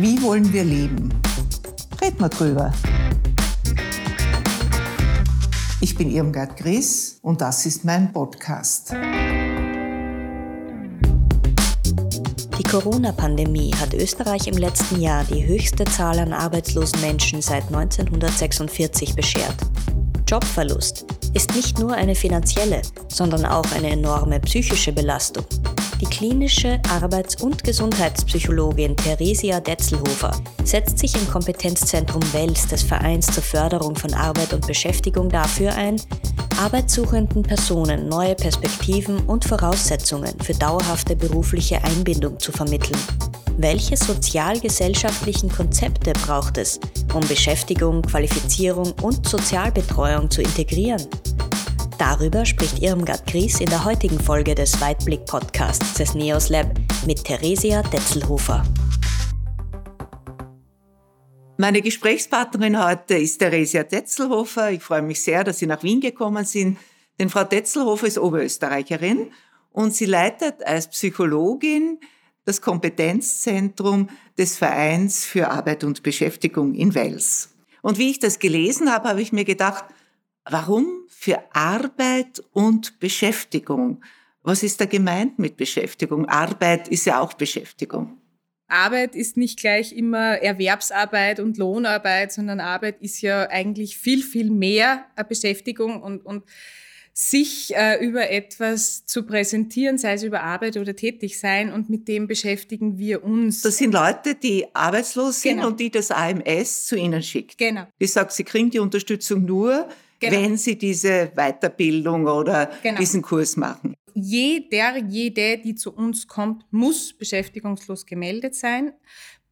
Wie wollen wir leben? Reden wir drüber. Ich bin Irmgard Gries und das ist mein Podcast. Die Corona-Pandemie hat Österreich im letzten Jahr die höchste Zahl an arbeitslosen Menschen seit 1946 beschert. Jobverlust ist nicht nur eine finanzielle, sondern auch eine enorme psychische Belastung. Die klinische Arbeits- und Gesundheitspsychologin Theresia Detzelhofer setzt sich im Kompetenzzentrum WELS des Vereins zur Förderung von Arbeit und Beschäftigung dafür ein, arbeitssuchenden Personen neue Perspektiven und Voraussetzungen für dauerhafte berufliche Einbindung zu vermitteln. Welche sozialgesellschaftlichen Konzepte braucht es, um Beschäftigung, Qualifizierung und Sozialbetreuung zu integrieren? Darüber spricht Irmgard Gries in der heutigen Folge des Weitblick-Podcasts des NEOS Lab mit Theresia Detzelhofer. Meine Gesprächspartnerin heute ist Theresia Detzelhofer. Ich freue mich sehr, dass Sie nach Wien gekommen sind, denn Frau Detzelhofer ist Oberösterreicherin und sie leitet als Psychologin das Kompetenzzentrum des Vereins für Arbeit und Beschäftigung in Wels. Und wie ich das gelesen habe, habe ich mir gedacht, Warum für Arbeit und Beschäftigung? Was ist da gemeint mit Beschäftigung? Arbeit ist ja auch Beschäftigung. Arbeit ist nicht gleich immer Erwerbsarbeit und Lohnarbeit, sondern Arbeit ist ja eigentlich viel, viel mehr Beschäftigung und, und sich äh, über etwas zu präsentieren, sei es über Arbeit oder tätig sein und mit dem beschäftigen wir uns. Das sind Leute, die arbeitslos sind genau. und die das AMS zu ihnen schickt. Genau. Die sagt, sie kriegen die Unterstützung nur, genau. wenn sie diese Weiterbildung oder genau. diesen Kurs machen. Jeder, jede, die zu uns kommt, muss beschäftigungslos gemeldet sein.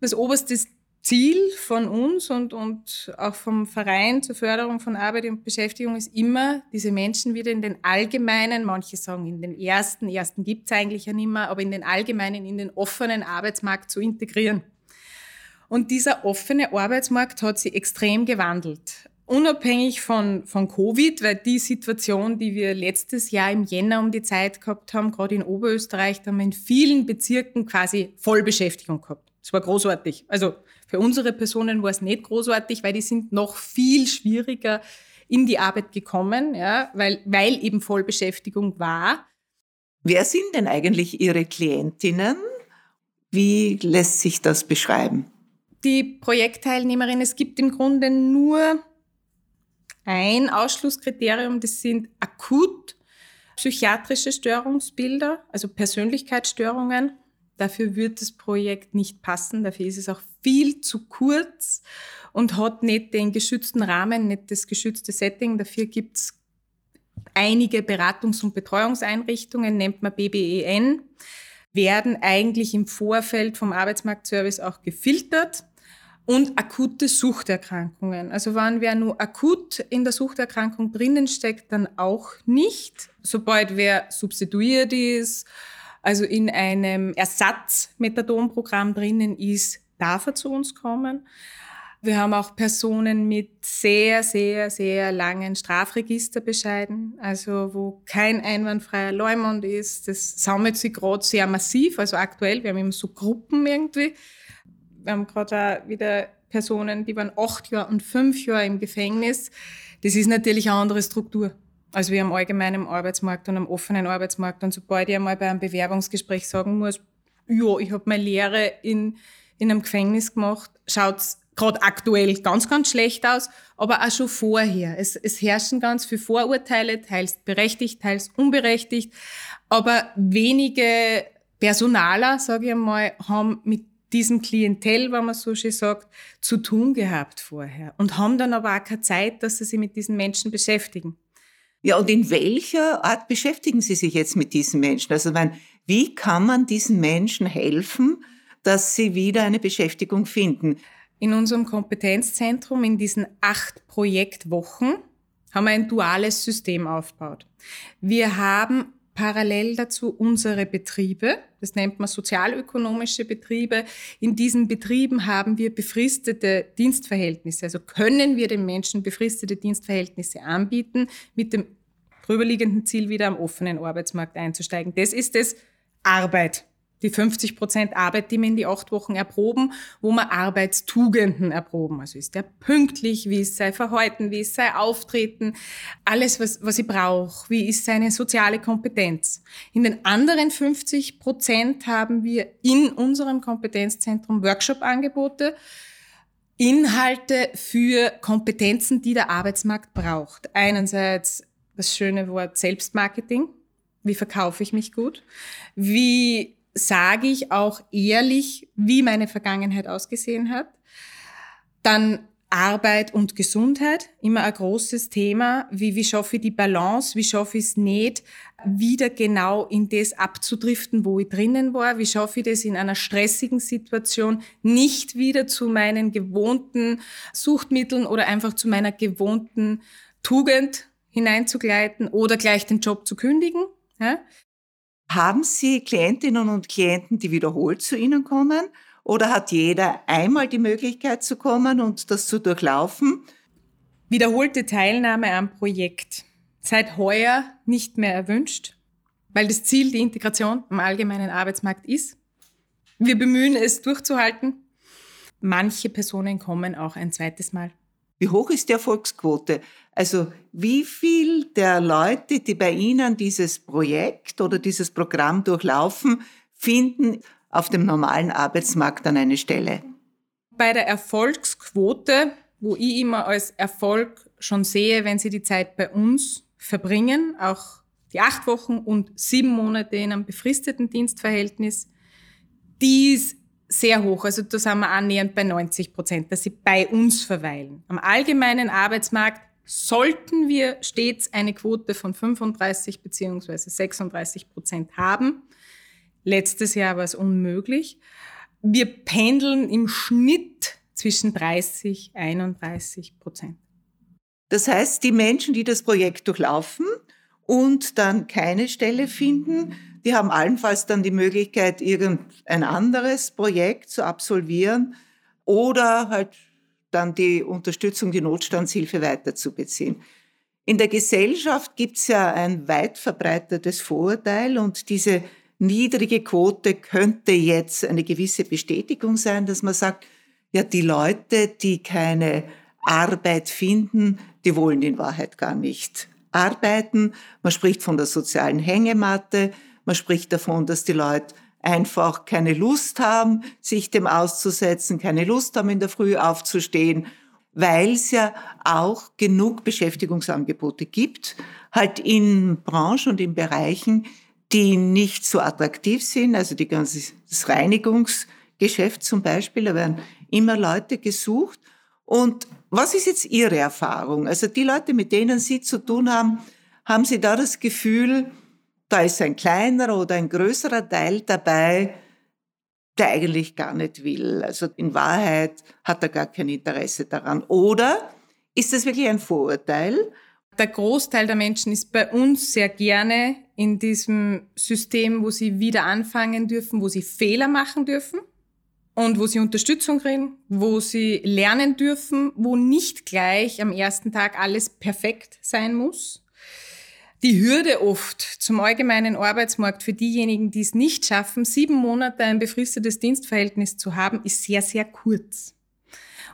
Das oberste Ziel von uns und, und auch vom Verein zur Förderung von Arbeit und Beschäftigung ist immer, diese Menschen wieder in den allgemeinen, manche sagen in den ersten, ersten gibt es eigentlich ja nicht mehr, aber in den allgemeinen, in den offenen Arbeitsmarkt zu integrieren. Und dieser offene Arbeitsmarkt hat sich extrem gewandelt unabhängig von, von Covid, weil die Situation, die wir letztes Jahr im Jänner um die Zeit gehabt haben, gerade in Oberösterreich, da haben wir in vielen Bezirken quasi Vollbeschäftigung gehabt. Das war großartig. Also für unsere Personen war es nicht großartig, weil die sind noch viel schwieriger in die Arbeit gekommen, ja, weil, weil eben Vollbeschäftigung war. Wer sind denn eigentlich Ihre Klientinnen? Wie lässt sich das beschreiben? Die Projektteilnehmerin, es gibt im Grunde nur ein Ausschlusskriterium, das sind akut psychiatrische Störungsbilder, also Persönlichkeitsstörungen. Dafür wird das Projekt nicht passen, dafür ist es auch viel zu kurz und hat nicht den geschützten Rahmen, nicht das geschützte Setting. Dafür gibt es einige Beratungs- und Betreuungseinrichtungen, nennt man BBEN, werden eigentlich im Vorfeld vom Arbeitsmarktservice auch gefiltert und akute Suchterkrankungen. Also wenn wer nur akut in der Suchterkrankung drinnen steckt, dann auch nicht. Sobald wer substituiert ist, also in einem Ersatzmethadonprogramm drinnen ist, darf er zu uns kommen. Wir haben auch Personen mit sehr, sehr, sehr langen Strafregisterbescheiden, also wo kein einwandfreier Leumund ist. Das sammelt sich gerade sehr massiv, also aktuell. Wir haben immer so Gruppen irgendwie wir haben gerade auch wieder Personen, die waren acht Jahre und fünf Jahre im Gefängnis. Das ist natürlich eine andere Struktur. als wir am allgemeinen Arbeitsmarkt und am offenen Arbeitsmarkt. Und sobald ich einmal bei einem Bewerbungsgespräch sagen muss, ja, ich habe meine Lehre in, in einem Gefängnis gemacht, schaut es gerade aktuell ganz, ganz schlecht aus, aber auch schon vorher. Es, es herrschen ganz viele Vorurteile, teils berechtigt, teils unberechtigt, aber wenige Personaler, sage ich einmal, haben mit diesem Klientel, wenn man so schön sagt, zu tun gehabt vorher und haben dann aber auch keine Zeit, dass sie sich mit diesen Menschen beschäftigen. Ja, und in welcher Art beschäftigen Sie sich jetzt mit diesen Menschen? Also, meine, wie kann man diesen Menschen helfen, dass sie wieder eine Beschäftigung finden? In unserem Kompetenzzentrum, in diesen acht Projektwochen, haben wir ein duales System aufgebaut. Wir haben parallel dazu unsere Betriebe. Das nennt man sozialökonomische Betriebe. In diesen Betrieben haben wir befristete Dienstverhältnisse. Also können wir den Menschen befristete Dienstverhältnisse anbieten mit dem drüberliegenden Ziel, wieder am offenen Arbeitsmarkt einzusteigen. Das ist das Arbeit. Die 50 Prozent Arbeit, die wir in die acht Wochen erproben, wo wir Arbeitstugenden erproben. Also ist der pünktlich, wie ist sein Verhalten, wie ist sein Auftreten, alles, was, was ich brauche, wie ist seine soziale Kompetenz. In den anderen 50 Prozent haben wir in unserem Kompetenzzentrum Workshop-Angebote, Inhalte für Kompetenzen, die der Arbeitsmarkt braucht. Einerseits das schöne Wort Selbstmarketing. Wie verkaufe ich mich gut? Wie sage ich auch ehrlich, wie meine Vergangenheit ausgesehen hat. Dann Arbeit und Gesundheit, immer ein großes Thema. Wie, wie schaffe ich die Balance? Wie schaffe ich es nicht, wieder genau in das abzudriften, wo ich drinnen war? Wie schaffe ich das in einer stressigen Situation nicht wieder zu meinen gewohnten Suchtmitteln oder einfach zu meiner gewohnten Tugend hineinzugleiten oder gleich den Job zu kündigen? Ja? Haben Sie Klientinnen und Klienten, die wiederholt zu Ihnen kommen? Oder hat jeder einmal die Möglichkeit zu kommen und das zu durchlaufen? Wiederholte Teilnahme am Projekt. Seit heuer nicht mehr erwünscht, weil das Ziel die Integration am allgemeinen Arbeitsmarkt ist. Wir bemühen es durchzuhalten. Manche Personen kommen auch ein zweites Mal. Wie hoch ist die Erfolgsquote? Also wie viel der Leute, die bei Ihnen dieses Projekt oder dieses Programm durchlaufen, finden auf dem normalen Arbeitsmarkt dann eine Stelle? Bei der Erfolgsquote, wo ich immer als Erfolg schon sehe, wenn Sie die Zeit bei uns verbringen, auch die acht Wochen und sieben Monate in einem befristeten Dienstverhältnis, die ist sehr hoch. Also da sind wir annähernd bei 90 Prozent, dass sie bei uns verweilen. Am allgemeinen Arbeitsmarkt sollten wir stets eine Quote von 35 beziehungsweise 36 Prozent haben. Letztes Jahr war es unmöglich. Wir pendeln im Schnitt zwischen 30 und 31 Prozent. Das heißt, die Menschen, die das Projekt durchlaufen und dann keine Stelle finden, die haben allenfalls dann die Möglichkeit, irgendein anderes Projekt zu absolvieren oder halt dann die Unterstützung, die Notstandshilfe weiterzubeziehen. In der Gesellschaft gibt es ja ein weit verbreitetes Vorurteil und diese niedrige Quote könnte jetzt eine gewisse Bestätigung sein, dass man sagt, ja, die Leute, die keine Arbeit finden, die wollen in Wahrheit gar nicht arbeiten. Man spricht von der sozialen Hängematte. Man spricht davon, dass die Leute einfach keine Lust haben, sich dem auszusetzen, keine Lust haben, in der Früh aufzustehen, weil es ja auch genug Beschäftigungsangebote gibt, halt in Branchen und in Bereichen, die nicht so attraktiv sind, also die ganze, das Reinigungsgeschäft zum Beispiel, da werden immer Leute gesucht. Und was ist jetzt Ihre Erfahrung? Also die Leute, mit denen Sie zu tun haben, haben Sie da das Gefühl, da ist ein kleinerer oder ein größerer Teil dabei, der eigentlich gar nicht will. Also in Wahrheit hat er gar kein Interesse daran. Oder ist das wirklich ein Vorurteil? Der Großteil der Menschen ist bei uns sehr gerne in diesem System, wo sie wieder anfangen dürfen, wo sie Fehler machen dürfen und wo sie Unterstützung kriegen, wo sie lernen dürfen, wo nicht gleich am ersten Tag alles perfekt sein muss, die Hürde oft zum allgemeinen Arbeitsmarkt für diejenigen, die es nicht schaffen, sieben Monate ein befristetes Dienstverhältnis zu haben, ist sehr, sehr kurz.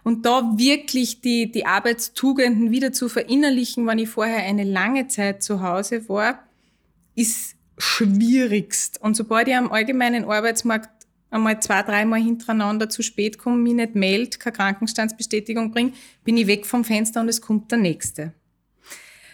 Und da wirklich die, die Arbeitstugenden wieder zu verinnerlichen, wenn ich vorher eine lange Zeit zu Hause war, ist schwierigst. Und sobald ich am allgemeinen Arbeitsmarkt einmal zwei, dreimal hintereinander zu spät komme, mich nicht meldet, keine Krankenstandsbestätigung bringe, bin ich weg vom Fenster und es kommt der Nächste.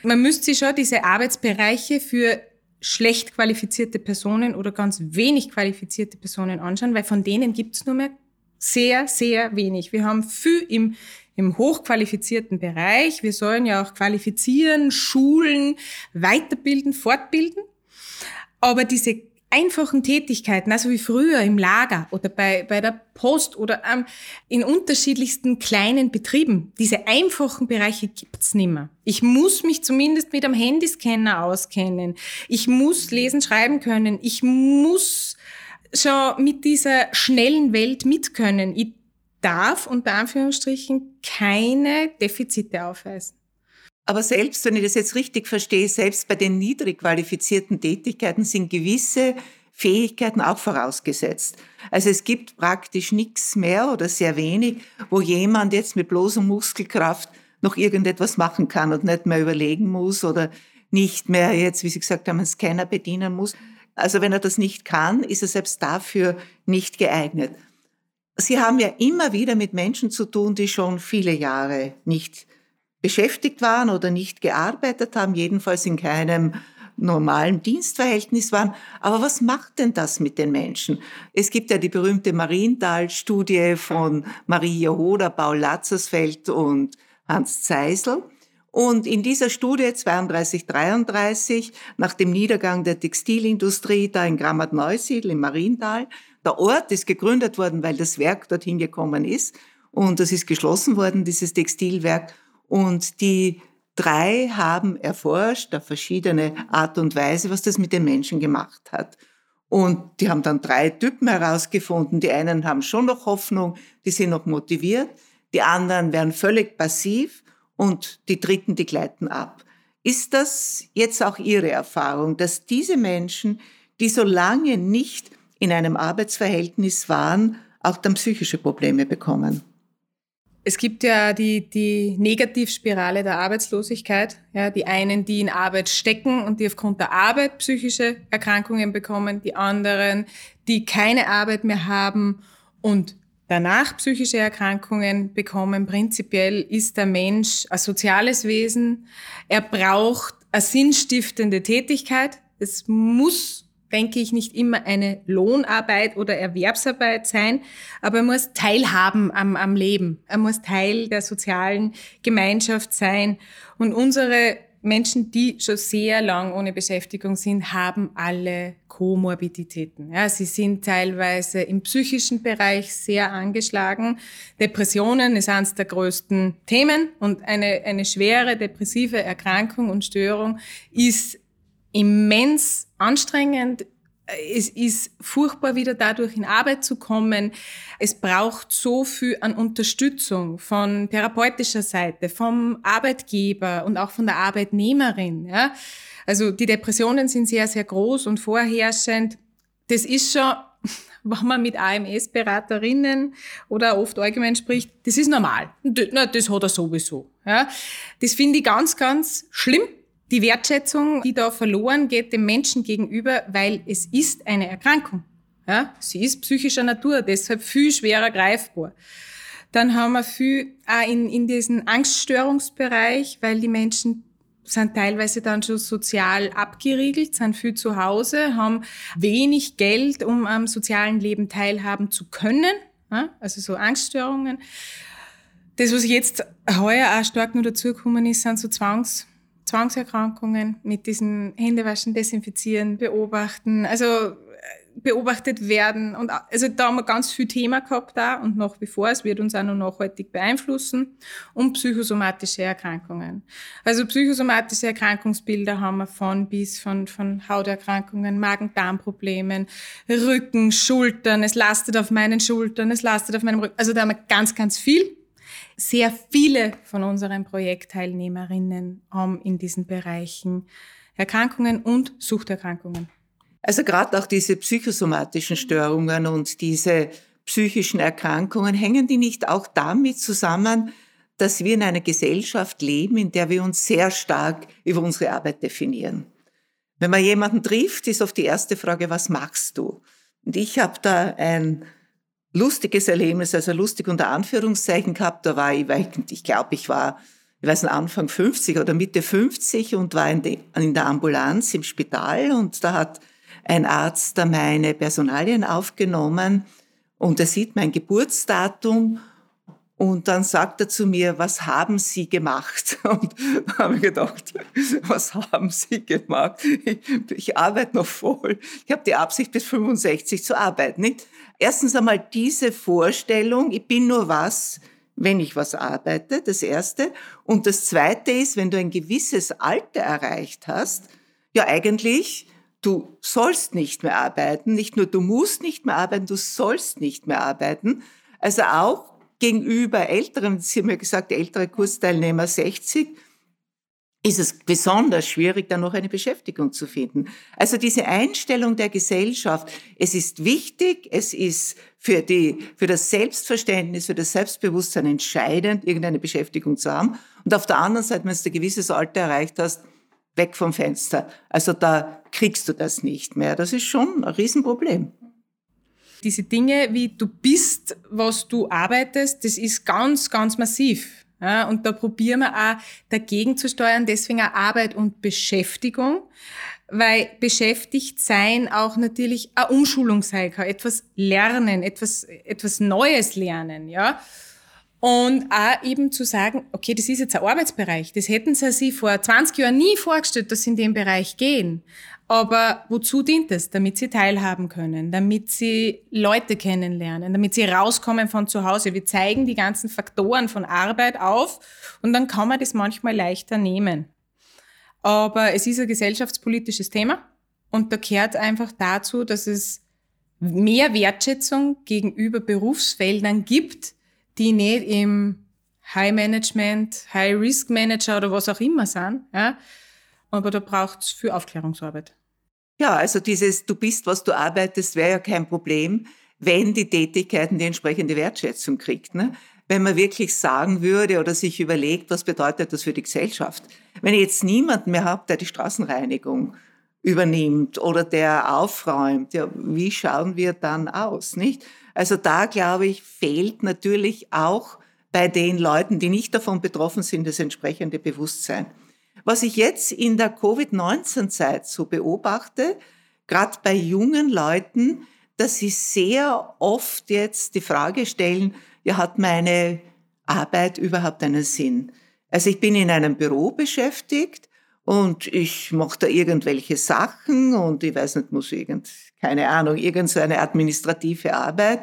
Man müsste sich schon diese Arbeitsbereiche für schlecht qualifizierte Personen oder ganz wenig qualifizierte Personen anschauen, weil von denen gibt es nur mehr sehr, sehr wenig. Wir haben viel im, im hochqualifizierten Bereich. Wir sollen ja auch qualifizieren, schulen, weiterbilden, fortbilden. Aber diese einfachen Tätigkeiten, also wie früher im Lager oder bei, bei der Post oder ähm, in unterschiedlichsten kleinen Betrieben, diese einfachen Bereiche gibt's nimmer. Ich muss mich zumindest mit einem Handyscanner auskennen. Ich muss lesen, schreiben können. Ich muss schon mit dieser schnellen Welt mitkönnen. Ich darf unter Anführungsstrichen keine Defizite aufweisen. Aber selbst, wenn ich das jetzt richtig verstehe, selbst bei den niedrig qualifizierten Tätigkeiten sind gewisse Fähigkeiten auch vorausgesetzt. Also es gibt praktisch nichts mehr oder sehr wenig, wo jemand jetzt mit bloßer Muskelkraft noch irgendetwas machen kann und nicht mehr überlegen muss oder nicht mehr jetzt, wie Sie gesagt haben, einen Scanner bedienen muss. Also wenn er das nicht kann, ist er selbst dafür nicht geeignet. Sie haben ja immer wieder mit Menschen zu tun, die schon viele Jahre nicht beschäftigt waren oder nicht gearbeitet haben, jedenfalls in keinem normalen Dienstverhältnis waren. Aber was macht denn das mit den Menschen? Es gibt ja die berühmte Marienthal-Studie von Marie Jehoda, Paul Latzersfeld und Hans Zeisel. Und in dieser Studie 32, 33, nach dem Niedergang der Textilindustrie da in Grammat-Neusiedl im Mariental, der Ort ist gegründet worden, weil das Werk dorthin gekommen ist und das ist geschlossen worden, dieses Textilwerk. Und die drei haben erforscht auf verschiedene Art und Weise, was das mit den Menschen gemacht hat. Und die haben dann drei Typen herausgefunden. Die einen haben schon noch Hoffnung, die sind noch motiviert. Die anderen werden völlig passiv und die dritten, die gleiten ab. Ist das jetzt auch Ihre Erfahrung, dass diese Menschen, die so lange nicht in einem Arbeitsverhältnis waren, auch dann psychische Probleme bekommen? Es gibt ja die, die Negativspirale der Arbeitslosigkeit. Ja, die einen, die in Arbeit stecken und die aufgrund der Arbeit psychische Erkrankungen bekommen, die anderen, die keine Arbeit mehr haben und danach psychische Erkrankungen bekommen. Prinzipiell ist der Mensch ein soziales Wesen. Er braucht eine sinnstiftende Tätigkeit. Es muss denke ich, nicht immer eine Lohnarbeit oder Erwerbsarbeit sein, aber er muss teilhaben am, am Leben. Er muss Teil der sozialen Gemeinschaft sein. Und unsere Menschen, die schon sehr lang ohne Beschäftigung sind, haben alle Komorbiditäten. Ja, sie sind teilweise im psychischen Bereich sehr angeschlagen. Depressionen ist eines der größten Themen und eine, eine schwere depressive Erkrankung und Störung ist immens anstrengend, es ist furchtbar, wieder dadurch in Arbeit zu kommen. Es braucht so viel an Unterstützung von therapeutischer Seite, vom Arbeitgeber und auch von der Arbeitnehmerin. Ja. Also die Depressionen sind sehr, sehr groß und vorherrschend. Das ist schon, wenn man mit AMS-Beraterinnen oder oft allgemein spricht, das ist normal. Das hat er sowieso. Ja. Das finde ich ganz, ganz schlimm die Wertschätzung, die da verloren geht dem Menschen gegenüber, weil es ist eine Erkrankung. Ja, sie ist psychischer Natur, deshalb viel schwerer greifbar. Dann haben wir viel auch in, in diesem Angststörungsbereich, weil die Menschen sind teilweise dann schon sozial abgeriegelt, sind viel zu Hause, haben wenig Geld, um am sozialen Leben teilhaben zu können. Ja, also so Angststörungen. Das, was jetzt heuer auch stark nur dazugekommen ist, sind so Zwangs- Zwangserkrankungen mit diesen Händewaschen, Desinfizieren, Beobachten, also äh, beobachtet werden. Und also da haben wir ganz viel Thema gehabt da und nach wie vor, es wird uns auch noch nachhaltig beeinflussen. Und psychosomatische Erkrankungen. Also psychosomatische Erkrankungsbilder haben wir von bis von, von Hauterkrankungen, Magen-Darm-Problemen, Rücken, Schultern, es lastet auf meinen Schultern, es lastet auf meinem Rücken. Also da haben wir ganz, ganz viel. Sehr viele von unseren Projektteilnehmerinnen haben in diesen Bereichen Erkrankungen und Suchterkrankungen. Also gerade auch diese psychosomatischen Störungen und diese psychischen Erkrankungen, hängen die nicht auch damit zusammen, dass wir in einer Gesellschaft leben, in der wir uns sehr stark über unsere Arbeit definieren? Wenn man jemanden trifft, ist oft die erste Frage, was machst du? Und ich habe da ein lustiges Erlebnis, also lustig unter Anführungszeichen gehabt. Da war ich, ich glaube, ich war, ich weiß nicht, Anfang 50 oder Mitte 50 und war in, de, in der Ambulanz im Spital. Und da hat ein Arzt da meine Personalien aufgenommen. Und er sieht mein Geburtsdatum und dann sagt er zu mir, was haben Sie gemacht? Und da habe ich gedacht, was haben Sie gemacht? Ich, ich arbeite noch voll. Ich habe die Absicht, bis 65 zu arbeiten. Nicht? Erstens einmal diese Vorstellung, ich bin nur was, wenn ich was arbeite, das Erste. Und das Zweite ist, wenn du ein gewisses Alter erreicht hast, ja eigentlich, du sollst nicht mehr arbeiten. Nicht nur du musst nicht mehr arbeiten, du sollst nicht mehr arbeiten. Also auch gegenüber älteren, Sie haben ja gesagt, ältere Kursteilnehmer 60, ist es besonders schwierig, dann noch eine Beschäftigung zu finden. Also diese Einstellung der Gesellschaft, es ist wichtig, es ist für, die, für das Selbstverständnis, für das Selbstbewusstsein entscheidend, irgendeine Beschäftigung zu haben. Und auf der anderen Seite, wenn du ein gewisses Alter erreicht hast, weg vom Fenster. Also da kriegst du das nicht mehr. Das ist schon ein Riesenproblem. Diese Dinge, wie du bist, was du arbeitest, das ist ganz, ganz massiv. Ja, und da probieren wir auch dagegen zu steuern, deswegen auch Arbeit und Beschäftigung, weil beschäftigt sein auch natürlich eine Umschulung sein kann, etwas lernen, etwas, etwas Neues lernen, ja. Und auch eben zu sagen, okay, das ist jetzt ein Arbeitsbereich. Das hätten sie sich vor 20 Jahren nie vorgestellt, dass sie in den Bereich gehen. Aber wozu dient es? Damit sie teilhaben können, damit sie Leute kennenlernen, damit sie rauskommen von zu Hause. Wir zeigen die ganzen Faktoren von Arbeit auf und dann kann man das manchmal leichter nehmen. Aber es ist ein gesellschaftspolitisches Thema und da gehört einfach dazu, dass es mehr Wertschätzung gegenüber Berufsfeldern gibt, die nicht im High Management, High Risk Manager oder was auch immer sind. Ja? Aber da braucht es viel Aufklärungsarbeit. Ja, also dieses Du bist, was du arbeitest, wäre ja kein Problem, wenn die Tätigkeiten die entsprechende Wertschätzung kriegt. Ne? Wenn man wirklich sagen würde oder sich überlegt, was bedeutet das für die Gesellschaft. Wenn ich jetzt niemanden mehr habe, der die Straßenreinigung übernimmt oder der aufräumt, ja, wie schauen wir dann aus, nicht? Also da, glaube ich, fehlt natürlich auch bei den Leuten, die nicht davon betroffen sind, das entsprechende Bewusstsein. Was ich jetzt in der Covid-19-Zeit so beobachte, gerade bei jungen Leuten, dass sie sehr oft jetzt die Frage stellen, ja, hat meine Arbeit überhaupt einen Sinn? Also ich bin in einem Büro beschäftigt und ich mache da irgendwelche Sachen und ich weiß nicht, muss irgend, keine Ahnung, irgendeine administrative Arbeit.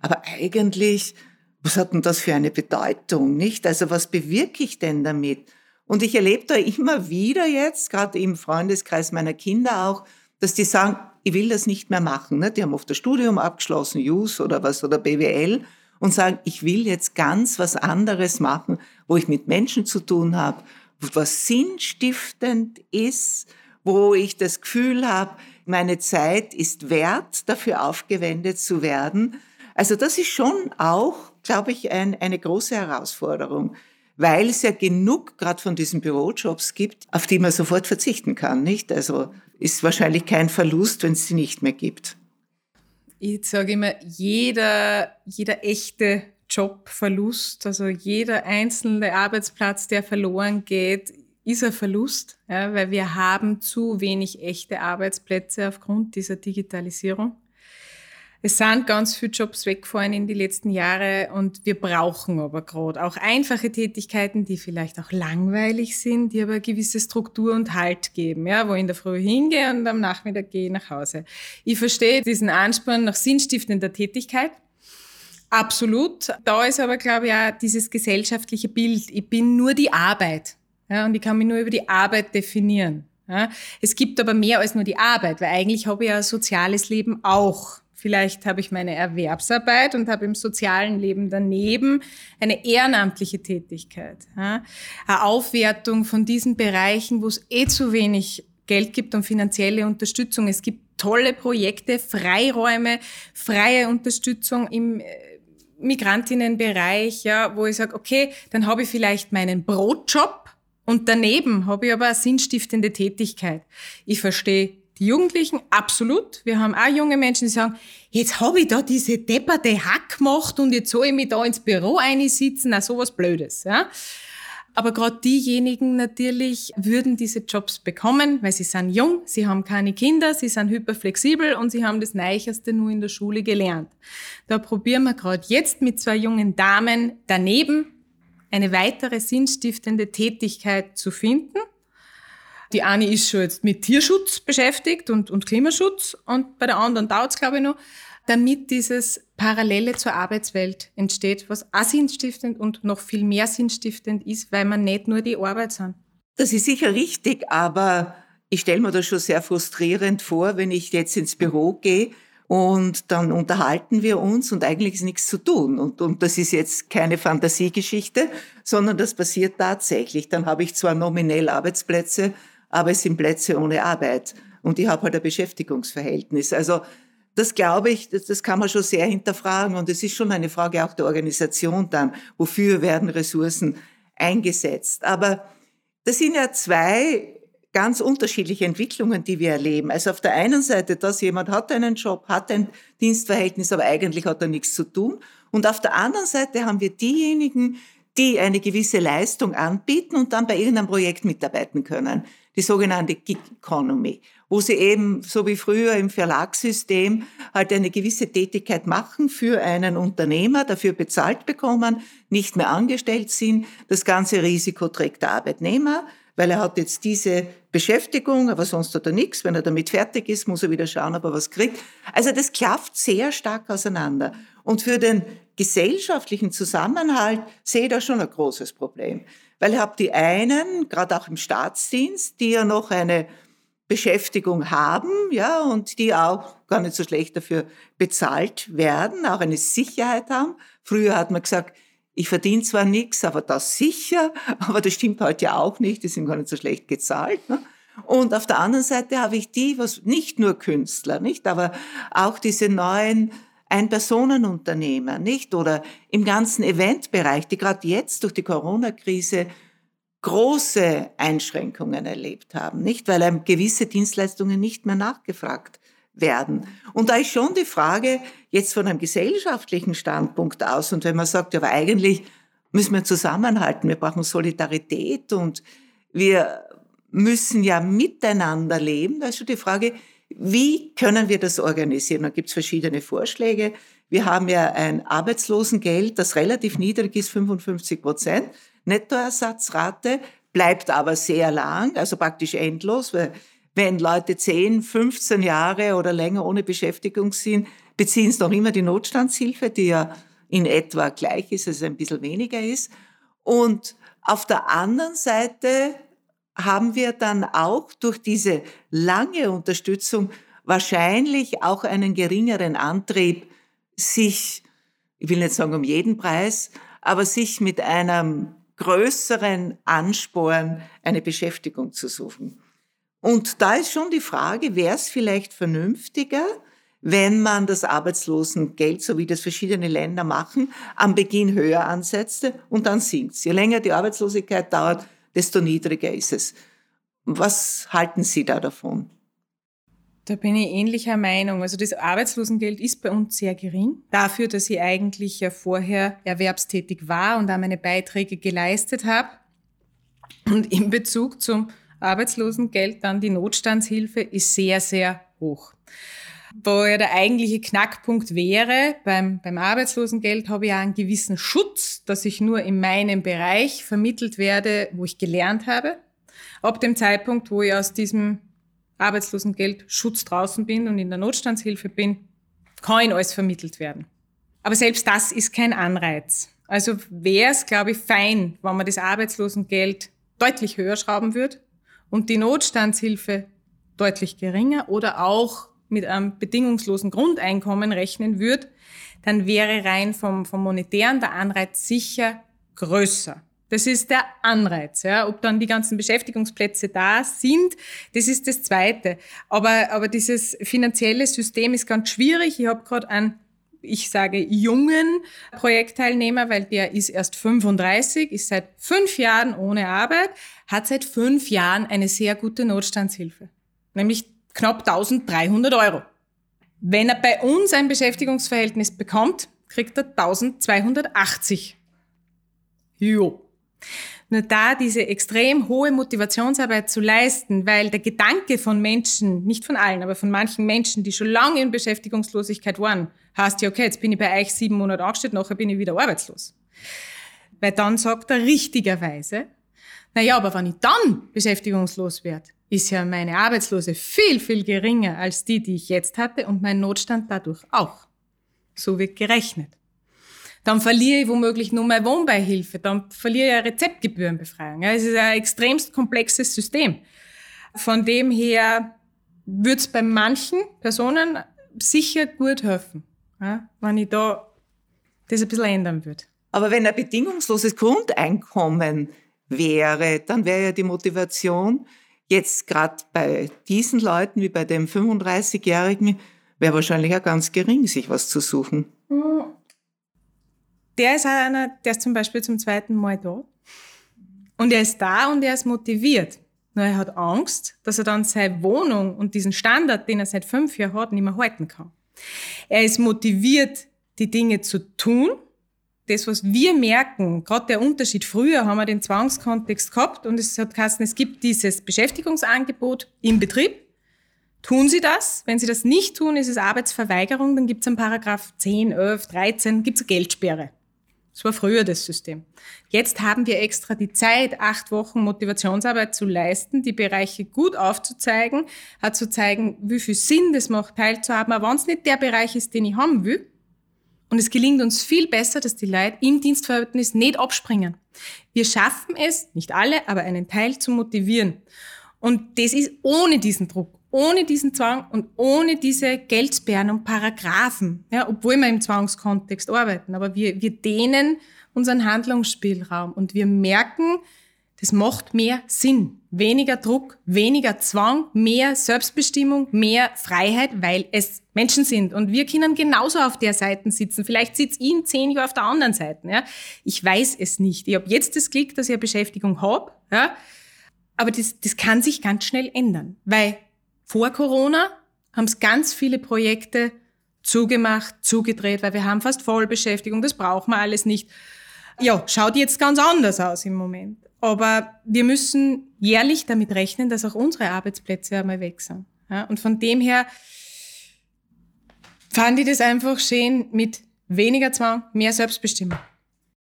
Aber eigentlich, was hat denn das für eine Bedeutung, nicht? Also was bewirke ich denn damit? Und ich erlebe da immer wieder jetzt, gerade im Freundeskreis meiner Kinder auch, dass die sagen, ich will das nicht mehr machen. Ne? Die haben oft das Studium abgeschlossen, JUS oder was, oder BWL, und sagen, ich will jetzt ganz was anderes machen, wo ich mit Menschen zu tun habe, was sinnstiftend ist, wo ich das Gefühl habe, meine Zeit ist wert, dafür aufgewendet zu werden. Also das ist schon auch, glaube ich, ein, eine große Herausforderung weil es ja genug gerade von diesen Bürojobs gibt, auf die man sofort verzichten kann, nicht? Also ist wahrscheinlich kein Verlust, wenn es sie nicht mehr gibt. Ich sage immer, jeder, jeder echte Jobverlust, also jeder einzelne Arbeitsplatz, der verloren geht, ist ein Verlust, ja, weil wir haben zu wenig echte Arbeitsplätze aufgrund dieser Digitalisierung. Es sind ganz viele Jobs weggefallen in die letzten Jahre und wir brauchen aber gerade auch einfache Tätigkeiten, die vielleicht auch langweilig sind, die aber eine gewisse Struktur und Halt geben, ja, wo ich in der Früh hingehe und am Nachmittag gehe ich nach Hause. Ich verstehe diesen Ansporn nach sinnstiftender Tätigkeit. Absolut. Da ist aber, glaube ich, auch dieses gesellschaftliche Bild. Ich bin nur die Arbeit. Ja, und ich kann mich nur über die Arbeit definieren. Ja. Es gibt aber mehr als nur die Arbeit, weil eigentlich habe ich ja ein soziales Leben auch. Vielleicht habe ich meine Erwerbsarbeit und habe im sozialen Leben daneben eine ehrenamtliche Tätigkeit. Eine Aufwertung von diesen Bereichen, wo es eh zu wenig Geld gibt und finanzielle Unterstützung. Es gibt tolle Projekte, Freiräume, freie Unterstützung im äh, Migrantinnenbereich, ja, wo ich sage, okay, dann habe ich vielleicht meinen Brotjob und daneben habe ich aber eine sinnstiftende Tätigkeit. Ich verstehe die Jugendlichen, absolut. Wir haben auch junge Menschen, die sagen, jetzt habe ich da diese depperte Hack gemacht und jetzt soll ich mich da ins Büro einsitzen, na sowas Blödes. Ja? Aber gerade diejenigen natürlich würden diese Jobs bekommen, weil sie sind jung, sie haben keine Kinder, sie sind hyperflexibel und sie haben das Neicherste nur in der Schule gelernt. Da probieren wir gerade jetzt mit zwei jungen Damen daneben eine weitere sinnstiftende Tätigkeit zu finden die eine ist schon jetzt mit Tierschutz beschäftigt und, und Klimaschutz und bei der anderen dauert es, glaube ich, noch, damit dieses Parallele zur Arbeitswelt entsteht, was auch sinnstiftend und noch viel mehr sinnstiftend ist, weil man nicht nur die Arbeit sind. Das ist sicher richtig, aber ich stelle mir das schon sehr frustrierend vor, wenn ich jetzt ins Büro gehe Und dann unterhalten wir uns und eigentlich ist nichts zu tun. Und, und das ist jetzt keine Fantasiegeschichte, sondern das passiert tatsächlich. Dann habe ich zwar nominell Arbeitsplätze, aber es sind Plätze ohne Arbeit. Und ich habe halt ein Beschäftigungsverhältnis. Also das glaube ich, das, das kann man schon sehr hinterfragen. Und es ist schon eine Frage auch der Organisation dann. Wofür werden Ressourcen eingesetzt? Aber das sind ja zwei ganz unterschiedliche Entwicklungen, die wir erleben. Also auf der einen Seite, dass jemand hat einen Job, hat ein Dienstverhältnis, aber eigentlich hat er nichts zu tun. Und auf der anderen Seite haben wir diejenigen, die eine gewisse Leistung anbieten und dann bei irgendeinem Projekt mitarbeiten können. Die sogenannte Gig Economy, wo sie eben, so wie früher im Verlagssystem, halt eine gewisse Tätigkeit machen für einen Unternehmer, dafür bezahlt bekommen, nicht mehr angestellt sind. Das ganze Risiko trägt der Arbeitnehmer weil er hat jetzt diese Beschäftigung, aber sonst hat er nichts. Wenn er damit fertig ist, muss er wieder schauen, ob er was kriegt. Also das klafft sehr stark auseinander. Und für den gesellschaftlichen Zusammenhalt sehe ich da schon ein großes Problem. Weil ich habe die einen, gerade auch im Staatsdienst, die ja noch eine Beschäftigung haben, ja, und die auch gar nicht so schlecht dafür bezahlt werden, auch eine Sicherheit haben. Früher hat man gesagt, ich verdiene zwar nichts, aber das sicher, aber das stimmt heute ja auch nicht, die sind gar nicht so schlecht gezahlt. Ne? Und auf der anderen Seite habe ich die, was nicht nur Künstler, nicht, aber auch diese neuen Ein-Personen-Unternehmer, nicht, oder im ganzen Eventbereich, die gerade jetzt durch die Corona-Krise große Einschränkungen erlebt haben, nicht, weil einem gewisse Dienstleistungen nicht mehr nachgefragt werden. Und da ist schon die Frage, jetzt von einem gesellschaftlichen Standpunkt aus, und wenn man sagt, aber eigentlich müssen wir zusammenhalten, wir brauchen Solidarität und wir müssen ja miteinander leben, da ist schon die Frage, wie können wir das organisieren? Da gibt es verschiedene Vorschläge. Wir haben ja ein Arbeitslosengeld, das relativ niedrig ist, 55 Prozent. Nettoersatzrate bleibt aber sehr lang, also praktisch endlos, weil wenn Leute 10, 15 Jahre oder länger ohne Beschäftigung sind, beziehen sie noch immer die Notstandshilfe, die ja in etwa gleich ist, also ein bisschen weniger ist. Und auf der anderen Seite haben wir dann auch durch diese lange Unterstützung wahrscheinlich auch einen geringeren Antrieb, sich, ich will nicht sagen um jeden Preis, aber sich mit einem größeren Ansporn eine Beschäftigung zu suchen. Und da ist schon die Frage, wäre es vielleicht vernünftiger, wenn man das Arbeitslosengeld, so wie das verschiedene Länder machen, am Beginn höher ansetzte und dann sinkt es. Je länger die Arbeitslosigkeit dauert, desto niedriger ist es. Was halten Sie da davon? Da bin ich ähnlicher Meinung. Also das Arbeitslosengeld ist bei uns sehr gering. Dafür, dass ich eigentlich ja vorher erwerbstätig war und da meine Beiträge geleistet habe. Und in Bezug zum Arbeitslosengeld, dann die Notstandshilfe ist sehr, sehr hoch. Wo ja der eigentliche Knackpunkt wäre, beim, beim Arbeitslosengeld habe ich ja einen gewissen Schutz, dass ich nur in meinem Bereich vermittelt werde, wo ich gelernt habe. Ab dem Zeitpunkt, wo ich aus diesem Arbeitslosengeld Schutz draußen bin und in der Notstandshilfe bin, kann ich alles vermittelt werden. Aber selbst das ist kein Anreiz. Also wäre es, glaube ich, fein, wenn man das Arbeitslosengeld deutlich höher schrauben würde, und die Notstandshilfe deutlich geringer oder auch mit einem bedingungslosen Grundeinkommen rechnen würde, dann wäre rein vom, vom monetären der Anreiz sicher größer. Das ist der Anreiz. Ja. Ob dann die ganzen Beschäftigungsplätze da sind, das ist das Zweite. Aber, aber dieses finanzielle System ist ganz schwierig. Ich habe gerade einen ich sage jungen Projektteilnehmer, weil der ist erst 35, ist seit fünf Jahren ohne Arbeit, hat seit fünf Jahren eine sehr gute Notstandshilfe, nämlich knapp 1300 Euro. Wenn er bei uns ein Beschäftigungsverhältnis bekommt, kriegt er 1280. Jo. Nur da diese extrem hohe Motivationsarbeit zu leisten, weil der Gedanke von Menschen, nicht von allen, aber von manchen Menschen, die schon lange in Beschäftigungslosigkeit waren, heißt ja, okay, jetzt bin ich bei euch sieben Monate angestellt, nachher bin ich wieder arbeitslos. Weil dann sagt er richtigerweise, na ja, aber wenn ich dann beschäftigungslos werde, ist ja meine Arbeitslose viel, viel geringer als die, die ich jetzt hatte und mein Notstand dadurch auch. So wird gerechnet. Dann verliere ich womöglich nur meine Wohnbeihilfe, dann verliere ich eine Rezeptgebührenbefreiung. Es ist ein extremst komplexes System. Von dem her wird es bei manchen Personen sicher gut helfen, wenn ich da das ein bisschen ändern würde. Aber wenn ein bedingungsloses Grundeinkommen wäre, dann wäre ja die Motivation jetzt gerade bei diesen Leuten wie bei dem 35-Jährigen, wäre wahrscheinlich auch ganz gering, sich was zu suchen. Der ist einer, der ist zum Beispiel zum zweiten Mal da. Und er ist da und er ist motiviert. Nur er hat Angst, dass er dann seine Wohnung und diesen Standard, den er seit fünf Jahren hat, nicht mehr halten kann. Er ist motiviert, die Dinge zu tun. Das, was wir merken, gerade der Unterschied, früher haben wir den Zwangskontext gehabt und es hat geheißen, es gibt dieses Beschäftigungsangebot im Betrieb. Tun Sie das? Wenn Sie das nicht tun, ist es Arbeitsverweigerung, dann gibt es einen Paragraph 10, 11, 13, gibt es Geldsperre. Das war früher das System. Jetzt haben wir extra die Zeit, acht Wochen Motivationsarbeit zu leisten, die Bereiche gut aufzuzeigen, zu zeigen, wie viel Sinn das macht, teilzuhaben, aber wenn es nicht der Bereich ist, den ich haben will. Und es gelingt uns viel besser, dass die Leute im Dienstverhältnis nicht abspringen. Wir schaffen es, nicht alle, aber einen Teil zu motivieren. Und das ist ohne diesen Druck ohne diesen Zwang und ohne diese Geldsperren und Paragraphen, ja, obwohl wir im Zwangskontext arbeiten. Aber wir, wir dehnen unseren Handlungsspielraum und wir merken, das macht mehr Sinn. Weniger Druck, weniger Zwang, mehr Selbstbestimmung, mehr Freiheit, weil es Menschen sind. Und wir können genauso auf der Seite sitzen. Vielleicht sitzt ich zehn Jahren auf der anderen Seite. Ja? Ich weiß es nicht. Ich habe jetzt das Glück, dass ich eine Beschäftigung habe. Ja? Aber das, das kann sich ganz schnell ändern, weil vor Corona haben es ganz viele Projekte zugemacht, zugedreht, weil wir haben fast Vollbeschäftigung, das brauchen wir alles nicht. Ja, schaut jetzt ganz anders aus im Moment. Aber wir müssen jährlich damit rechnen, dass auch unsere Arbeitsplätze einmal weg sind. Ja, und von dem her fand ich das einfach schön mit weniger Zwang, mehr Selbstbestimmung.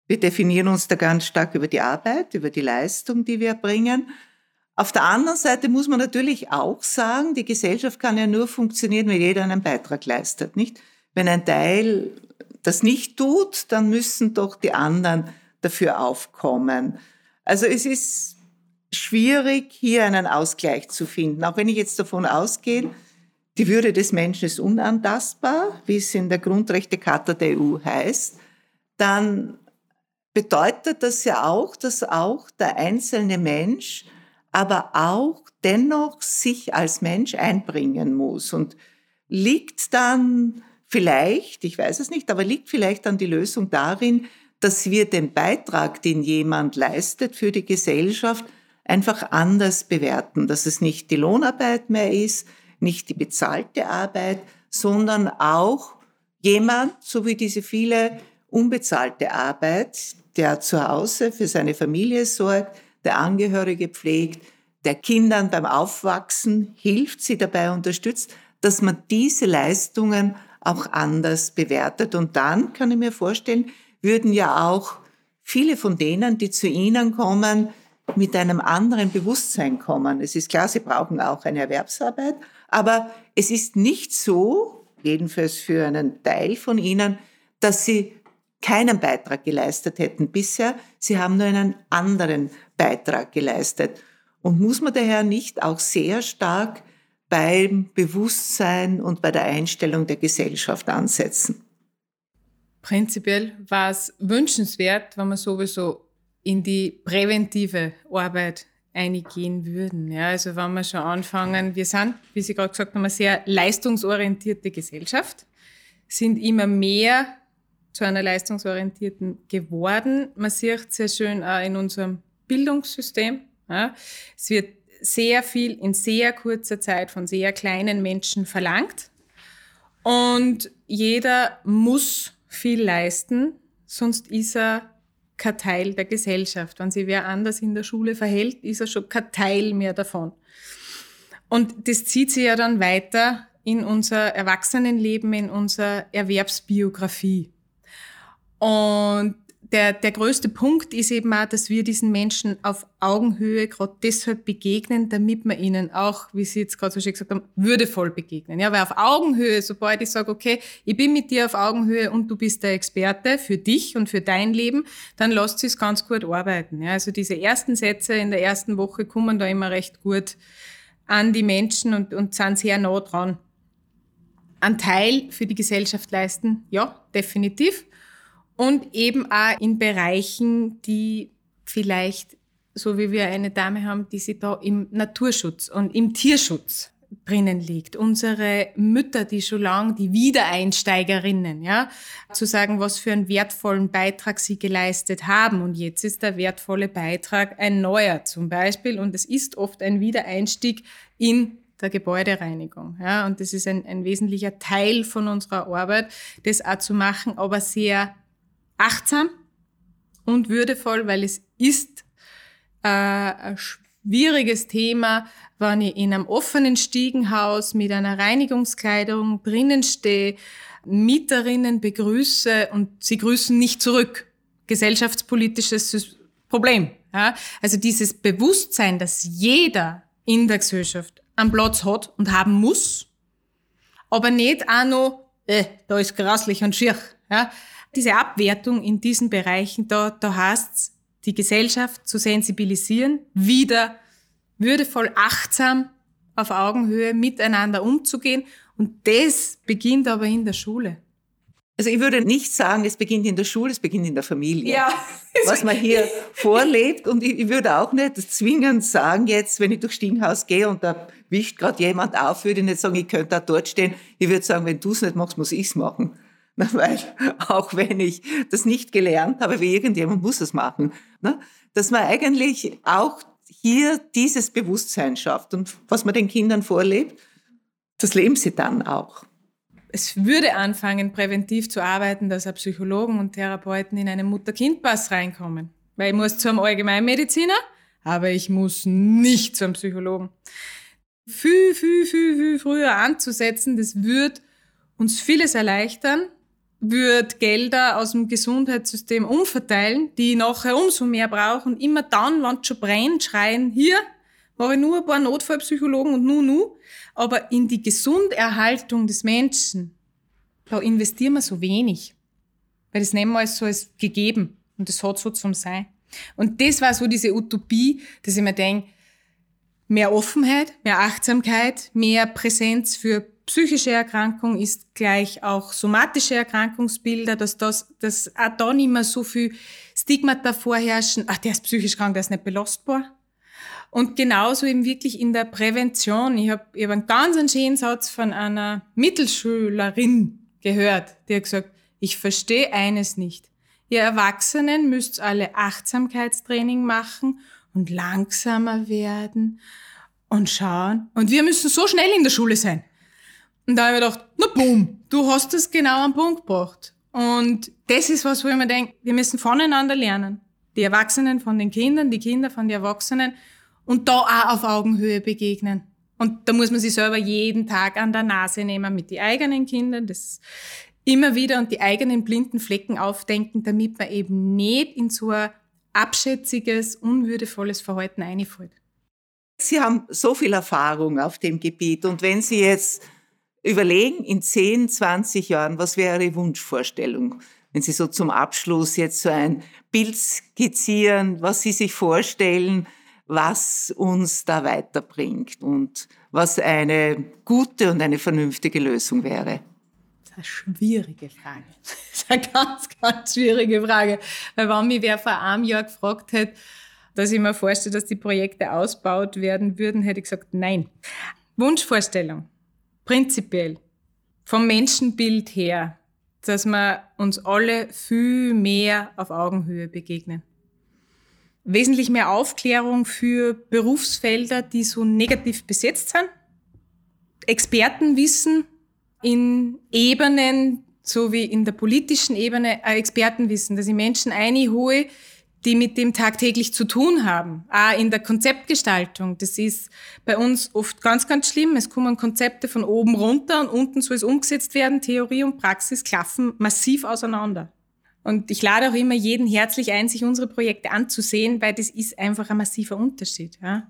Wir definieren uns da ganz stark über die Arbeit, über die Leistung, die wir bringen. Auf der anderen Seite muss man natürlich auch sagen, die Gesellschaft kann ja nur funktionieren, wenn jeder einen Beitrag leistet, nicht? Wenn ein Teil das nicht tut, dann müssen doch die anderen dafür aufkommen. Also es ist schwierig, hier einen Ausgleich zu finden. Auch wenn ich jetzt davon ausgehe, die Würde des Menschen ist unantastbar, wie es in der Grundrechtecharta der EU heißt, dann bedeutet das ja auch, dass auch der einzelne Mensch aber auch dennoch sich als Mensch einbringen muss. Und liegt dann vielleicht, ich weiß es nicht, aber liegt vielleicht dann die Lösung darin, dass wir den Beitrag, den jemand leistet für die Gesellschaft, einfach anders bewerten, dass es nicht die Lohnarbeit mehr ist, nicht die bezahlte Arbeit, sondern auch jemand, so wie diese viele unbezahlte Arbeit, der zu Hause für seine Familie sorgt, der Angehörige pflegt, der Kindern beim Aufwachsen hilft, sie dabei unterstützt, dass man diese Leistungen auch anders bewertet. Und dann kann ich mir vorstellen, würden ja auch viele von denen, die zu Ihnen kommen, mit einem anderen Bewusstsein kommen. Es ist klar, sie brauchen auch eine Erwerbsarbeit, aber es ist nicht so, jedenfalls für einen Teil von Ihnen, dass sie keinen Beitrag geleistet hätten bisher. Sie haben nur einen anderen Beitrag geleistet. Und muss man daher nicht auch sehr stark beim Bewusstsein und bei der Einstellung der Gesellschaft ansetzen? Prinzipiell war es wünschenswert, wenn wir sowieso in die präventive Arbeit eingehen würden. Ja, also wenn wir schon anfangen, wir sind, wie Sie gerade gesagt haben, eine sehr leistungsorientierte Gesellschaft, sind immer mehr zu einer leistungsorientierten geworden. Man sieht es sehr schön auch in unserem Bildungssystem. Ja. Es wird sehr viel in sehr kurzer Zeit von sehr kleinen Menschen verlangt. Und jeder muss viel leisten, sonst ist er kein Teil der Gesellschaft. Wenn sich wer anders in der Schule verhält, ist er schon kein Teil mehr davon. Und das zieht sich ja dann weiter in unser Erwachsenenleben, in unsere Erwerbsbiografie. Und der, der größte Punkt ist eben auch, dass wir diesen Menschen auf Augenhöhe gerade deshalb begegnen, damit wir ihnen auch, wie Sie jetzt gerade so schön gesagt haben, würdevoll begegnen. Ja, weil auf Augenhöhe, sobald ich sage, okay, ich bin mit dir auf Augenhöhe und du bist der Experte für dich und für dein Leben, dann lässt sich es ganz gut arbeiten. Ja, also diese ersten Sätze in der ersten Woche kommen da immer recht gut an die Menschen und, und sind sehr nah dran. einen Teil für die Gesellschaft leisten? Ja, definitiv. Und eben auch in Bereichen, die vielleicht, so wie wir eine Dame haben, die sich da im Naturschutz und im Tierschutz drinnen liegt. Unsere Mütter, die schon lang, die Wiedereinsteigerinnen, ja, zu sagen, was für einen wertvollen Beitrag sie geleistet haben. Und jetzt ist der wertvolle Beitrag ein neuer zum Beispiel. Und es ist oft ein Wiedereinstieg in der Gebäudereinigung. Ja, und das ist ein, ein wesentlicher Teil von unserer Arbeit, das auch zu machen, aber sehr achtsam und würdevoll, weil es ist äh, ein schwieriges Thema, wenn ich in einem offenen Stiegenhaus mit einer Reinigungskleidung drinnen stehe, Mieterinnen begrüße und sie grüßen nicht zurück. Gesellschaftspolitisches Problem. Ja? Also dieses Bewusstsein, dass jeder in der Gesellschaft einen Platz hat und haben muss, aber nicht auch noch, äh, da ist grauslich und schier. Ja? Diese Abwertung in diesen Bereichen, da, da heißt die Gesellschaft zu sensibilisieren, wieder würdevoll, achtsam auf Augenhöhe miteinander umzugehen. Und das beginnt aber in der Schule. Also ich würde nicht sagen, es beginnt in der Schule, es beginnt in der Familie. Ja. Was man hier vorlebt. Und ich, würde auch nicht zwingend sagen, jetzt, wenn ich durch Stiegenhaus gehe und da wischt gerade jemand auf, würde ich nicht sagen, ich könnte da dort stehen. Ich würde sagen, wenn du es nicht machst, muss ich es machen. Weil auch wenn ich das nicht gelernt habe, wie irgendjemand muss es machen. Ne? Dass man eigentlich auch hier dieses Bewusstsein schafft und was man den Kindern vorlebt, das leben sie dann auch. Es würde anfangen, präventiv zu arbeiten, dass auch Psychologen und Therapeuten in einen Mutter-Kind-Pass reinkommen. Weil ich muss zu einem Allgemeinmediziner, aber ich muss nicht zum Psychologen. Viel, viel, viel, viel früher anzusetzen, das wird uns vieles erleichtern, würde Gelder aus dem Gesundheitssystem umverteilen, die nachher umso mehr brauchen. Immer dann, wenn es schon brennt, schreien, hier mache ich nur ein paar Notfallpsychologen und nu, nu. Aber in die Gesunderhaltung des Menschen, da investieren wir so wenig. Weil das nehmen wir als so als gegeben. Und das hat so zum Sein. Und das war so diese Utopie, dass ich mir denke, mehr Offenheit, mehr Achtsamkeit, mehr Präsenz für psychische Erkrankung ist gleich auch somatische Erkrankungsbilder, dass das, dass auch da nicht mehr so viel Stigmata vorherrschen. Ach, der ist psychisch krank, der ist nicht belastbar. Und genauso eben wirklich in der Prävention. Ich habe ich hab einen ganz einen schönen Satz von einer Mittelschülerin gehört, die hat gesagt, ich verstehe eines nicht. Ihr Erwachsenen müsst alle Achtsamkeitstraining machen und langsamer werden und schauen. Und wir müssen so schnell in der Schule sein. Und da habe ich gedacht, na boom, du hast das genau am Punkt gebracht. Und das ist was, wo ich mir denke, wir müssen voneinander lernen. Die Erwachsenen von den Kindern, die Kinder von den Erwachsenen und da auch auf Augenhöhe begegnen. Und da muss man sich selber jeden Tag an der Nase nehmen mit den eigenen Kindern, das immer wieder und die eigenen blinden Flecken aufdenken, damit man eben nicht in so ein abschätziges, unwürdevolles Verhalten einfällt. Sie haben so viel Erfahrung auf dem Gebiet und wenn Sie jetzt überlegen, in 10, 20 Jahren, was wäre Ihre Wunschvorstellung? Wenn Sie so zum Abschluss jetzt so ein Bild skizzieren, was Sie sich vorstellen, was uns da weiterbringt und was eine gute und eine vernünftige Lösung wäre. Das ist eine schwierige Frage. Das ist eine ganz, ganz schwierige Frage. Weil wenn mich wer vor einem Jahr gefragt hätte, dass ich mir vorstelle, dass die Projekte ausgebaut werden würden, hätte ich gesagt, nein. Wunschvorstellung prinzipiell vom Menschenbild her, dass wir uns alle viel mehr auf Augenhöhe begegnen. Wesentlich mehr Aufklärung für Berufsfelder, die so negativ besetzt sind. Expertenwissen in Ebenen, so wie in der politischen Ebene, Expertenwissen, dass ich Menschen einhole, die mit dem tagtäglich zu tun haben. Auch in der Konzeptgestaltung. Das ist bei uns oft ganz, ganz schlimm. Es kommen Konzepte von oben runter und unten soll es umgesetzt werden. Theorie und Praxis klaffen massiv auseinander. Und ich lade auch immer jeden herzlich ein, sich unsere Projekte anzusehen, weil das ist einfach ein massiver Unterschied. Ja.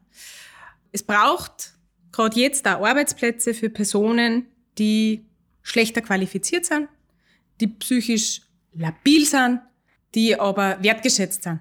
Es braucht gerade jetzt da Arbeitsplätze für Personen, die schlechter qualifiziert sind, die psychisch labil sind, die aber wertgeschätzt sind.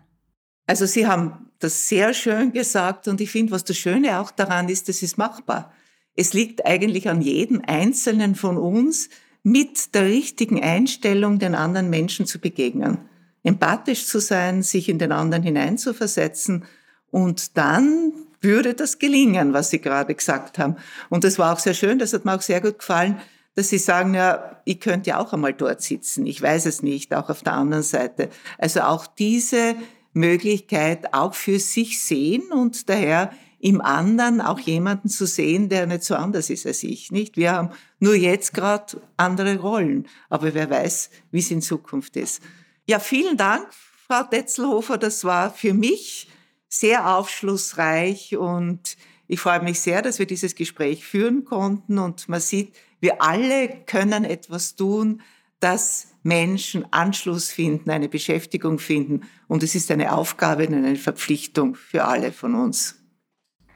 Also Sie haben das sehr schön gesagt und ich finde, was das Schöne auch daran ist, das ist machbar. es liegt eigentlich an jedem Einzelnen von uns, mit der richtigen Einstellung den anderen Menschen zu begegnen. Empathisch zu sein, sich in den anderen hineinzuversetzen und dann würde das gelingen, was Sie gerade gesagt haben. Und das war auch sehr schön, das hat mir auch sehr gut gefallen, dass Sie sagen, ja, ich könnte ja auch einmal dort sitzen. Ich weiß es nicht, auch auf der anderen Seite. Also auch diese Möglichkeit auch für sich sehen und daher im anderen auch jemanden zu sehen, der nicht so anders ist als ich, nicht? Wir haben nur jetzt gerade andere Rollen, aber wer weiß, wie es in Zukunft ist. Ja, vielen Dank, Frau Tetzelhofer. Das war für mich sehr aufschlussreich und ich freue mich sehr, dass wir dieses Gespräch führen konnten und man sieht, wir alle können etwas tun, dass Menschen Anschluss finden, eine Beschäftigung finden und es ist eine Aufgabe und eine Verpflichtung für alle von uns.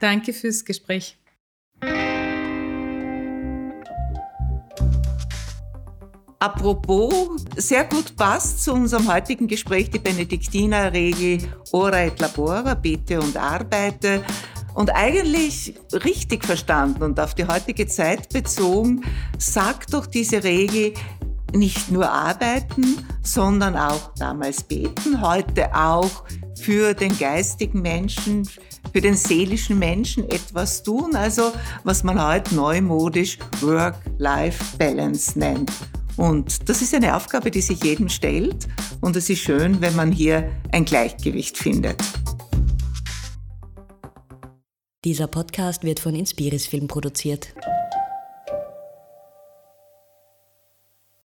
Danke fürs Gespräch. Apropos, sehr gut passt zu unserem heutigen Gespräch die Benediktinerregel Ora et Labora, bete und arbeite. Und eigentlich richtig verstanden und auf die heutige Zeit bezogen, sagt doch diese Regel nicht nur arbeiten, sondern auch damals beten, heute auch für den geistigen Menschen, für den seelischen Menschen etwas tun, also was man heute neumodisch Work-Life-Balance nennt. Und das ist eine Aufgabe, die sich jedem stellt. Und es ist schön, wenn man hier ein Gleichgewicht findet. Dieser Podcast wird von Inspiris Film produziert.